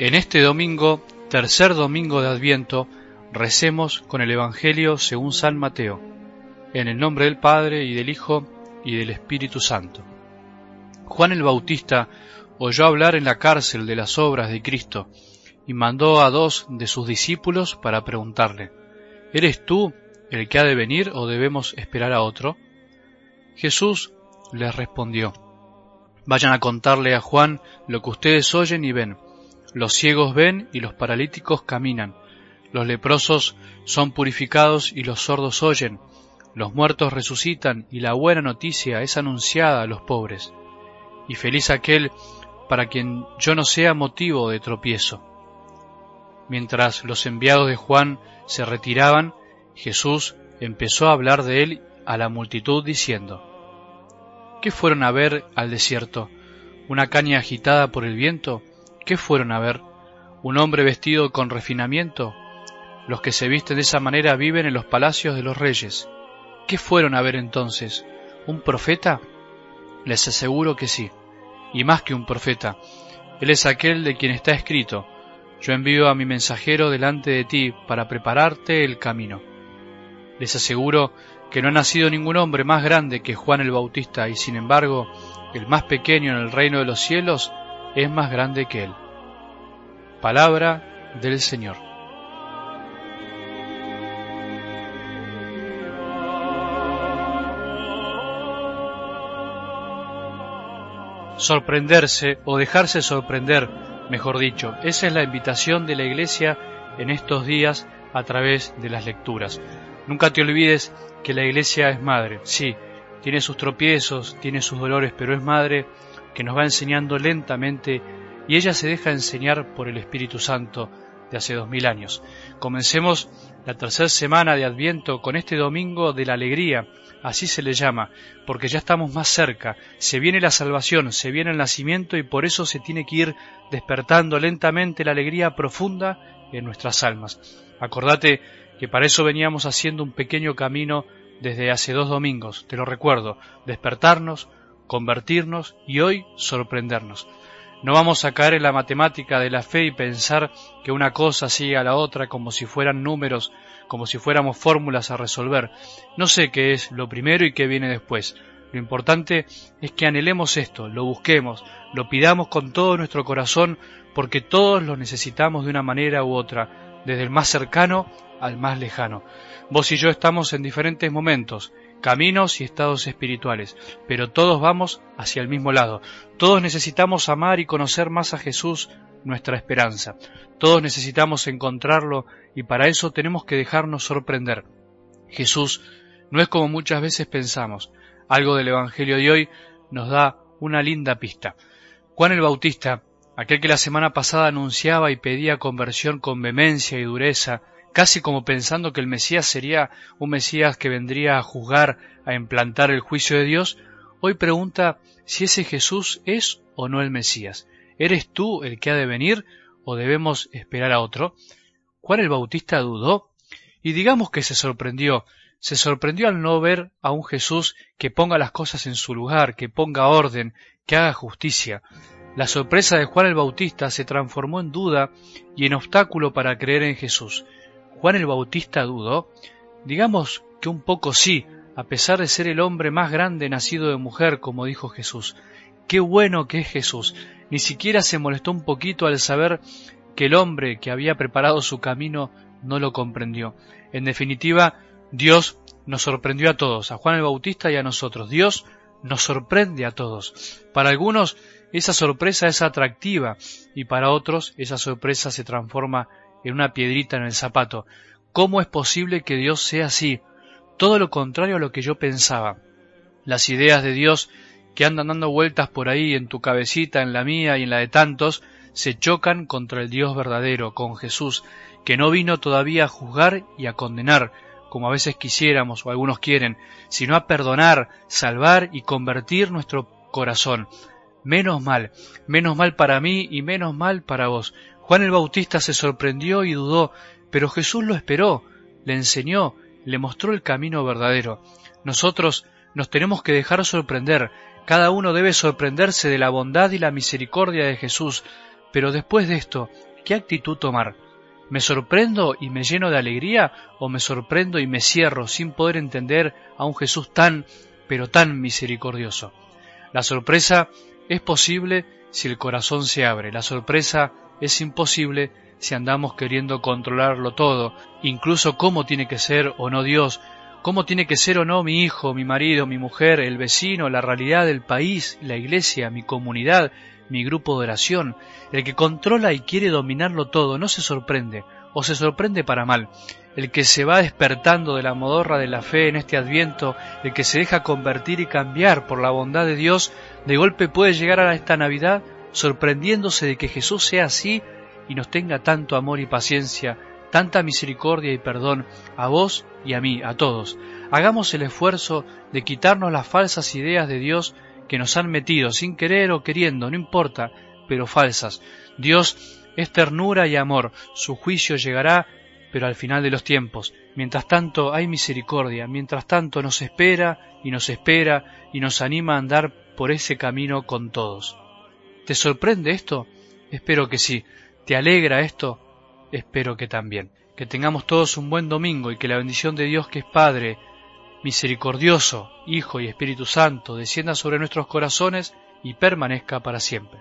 En este domingo, tercer domingo de Adviento, recemos con el Evangelio según San Mateo, en el nombre del Padre y del Hijo y del Espíritu Santo. Juan el Bautista oyó hablar en la cárcel de las obras de Cristo y mandó a dos de sus discípulos para preguntarle, ¿Eres tú el que ha de venir o debemos esperar a otro? Jesús les respondió, Vayan a contarle a Juan lo que ustedes oyen y ven los ciegos ven y los paralíticos caminan, los leprosos son purificados y los sordos oyen, los muertos resucitan y la buena noticia es anunciada a los pobres. Y feliz aquel para quien yo no sea motivo de tropiezo. Mientras los enviados de Juan se retiraban, Jesús empezó a hablar de él a la multitud diciendo, ¿Qué fueron a ver al desierto? ¿Una caña agitada por el viento? ¿Qué fueron a ver? ¿Un hombre vestido con refinamiento? Los que se visten de esa manera viven en los palacios de los reyes. ¿Qué fueron a ver entonces? ¿Un profeta? Les aseguro que sí, y más que un profeta. Él es aquel de quien está escrito, yo envío a mi mensajero delante de ti para prepararte el camino. Les aseguro que no ha nacido ningún hombre más grande que Juan el Bautista, y sin embargo, el más pequeño en el reino de los cielos es más grande que Él. Palabra del Señor. Sorprenderse o dejarse sorprender, mejor dicho, esa es la invitación de la Iglesia en estos días a través de las lecturas. Nunca te olvides que la Iglesia es madre, sí, tiene sus tropiezos, tiene sus dolores, pero es madre que nos va enseñando lentamente y ella se deja enseñar por el Espíritu Santo de hace dos mil años. Comencemos la tercera semana de Adviento con este domingo de la alegría, así se le llama, porque ya estamos más cerca, se viene la salvación, se viene el nacimiento y por eso se tiene que ir despertando lentamente la alegría profunda en nuestras almas. Acordate que para eso veníamos haciendo un pequeño camino desde hace dos domingos, te lo recuerdo, despertarnos, convertirnos y hoy sorprendernos. No vamos a caer en la matemática de la fe y pensar que una cosa sigue a la otra como si fueran números, como si fuéramos fórmulas a resolver. No sé qué es lo primero y qué viene después. Lo importante es que anhelemos esto, lo busquemos, lo pidamos con todo nuestro corazón, porque todos lo necesitamos de una manera u otra, desde el más cercano al más lejano. Vos y yo estamos en diferentes momentos, caminos y estados espirituales, pero todos vamos hacia el mismo lado. Todos necesitamos amar y conocer más a Jesús, nuestra esperanza. Todos necesitamos encontrarlo y para eso tenemos que dejarnos sorprender. Jesús no es como muchas veces pensamos. Algo del Evangelio de hoy nos da una linda pista. Juan el Bautista, aquel que la semana pasada anunciaba y pedía conversión con vehemencia y dureza, casi como pensando que el Mesías sería un Mesías que vendría a juzgar, a implantar el juicio de Dios, hoy pregunta si ese Jesús es o no el Mesías. ¿Eres tú el que ha de venir o debemos esperar a otro? Juan el Bautista dudó y digamos que se sorprendió, se sorprendió al no ver a un Jesús que ponga las cosas en su lugar, que ponga orden, que haga justicia. La sorpresa de Juan el Bautista se transformó en duda y en obstáculo para creer en Jesús. Juan el Bautista dudó? Digamos que un poco sí, a pesar de ser el hombre más grande nacido de mujer, como dijo Jesús. Qué bueno que es Jesús. Ni siquiera se molestó un poquito al saber que el hombre que había preparado su camino no lo comprendió. En definitiva, Dios nos sorprendió a todos, a Juan el Bautista y a nosotros. Dios nos sorprende a todos. Para algunos esa sorpresa es atractiva y para otros esa sorpresa se transforma en una piedrita en el zapato. ¿Cómo es posible que Dios sea así? Todo lo contrario a lo que yo pensaba. Las ideas de Dios que andan dando vueltas por ahí en tu cabecita, en la mía y en la de tantos, se chocan contra el Dios verdadero, con Jesús, que no vino todavía a juzgar y a condenar, como a veces quisiéramos o algunos quieren, sino a perdonar, salvar y convertir nuestro corazón. Menos mal, menos mal para mí y menos mal para vos, Juan el Bautista se sorprendió y dudó, pero Jesús lo esperó, le enseñó, le mostró el camino verdadero. Nosotros nos tenemos que dejar sorprender, cada uno debe sorprenderse de la bondad y la misericordia de Jesús, pero después de esto, ¿Qué actitud tomar? ¿Me sorprendo y me lleno de alegría o me sorprendo y me cierro sin poder entender a un Jesús tan, pero tan misericordioso? La sorpresa es posible si el corazón se abre. La sorpresa es imposible si andamos queriendo controlarlo todo, incluso cómo tiene que ser o no Dios, cómo tiene que ser o no mi hijo, mi marido, mi mujer, el vecino, la realidad del país, la iglesia, mi comunidad, mi grupo de oración. El que controla y quiere dominarlo todo no se sorprende, o se sorprende para mal. El que se va despertando de la modorra de la fe en este adviento, el que se deja convertir y cambiar por la bondad de Dios, de golpe puede llegar a esta Navidad sorprendiéndose de que Jesús sea así y nos tenga tanto amor y paciencia, tanta misericordia y perdón a vos y a mí, a todos. Hagamos el esfuerzo de quitarnos las falsas ideas de Dios que nos han metido sin querer o queriendo, no importa, pero falsas. Dios es ternura y amor, su juicio llegará, pero al final de los tiempos. Mientras tanto hay misericordia, mientras tanto nos espera y nos espera y nos anima a andar por ese camino con todos. ¿Te sorprende esto? Espero que sí. ¿Te alegra esto? Espero que también. Que tengamos todos un buen domingo y que la bendición de Dios que es Padre, misericordioso, Hijo y Espíritu Santo descienda sobre nuestros corazones y permanezca para siempre.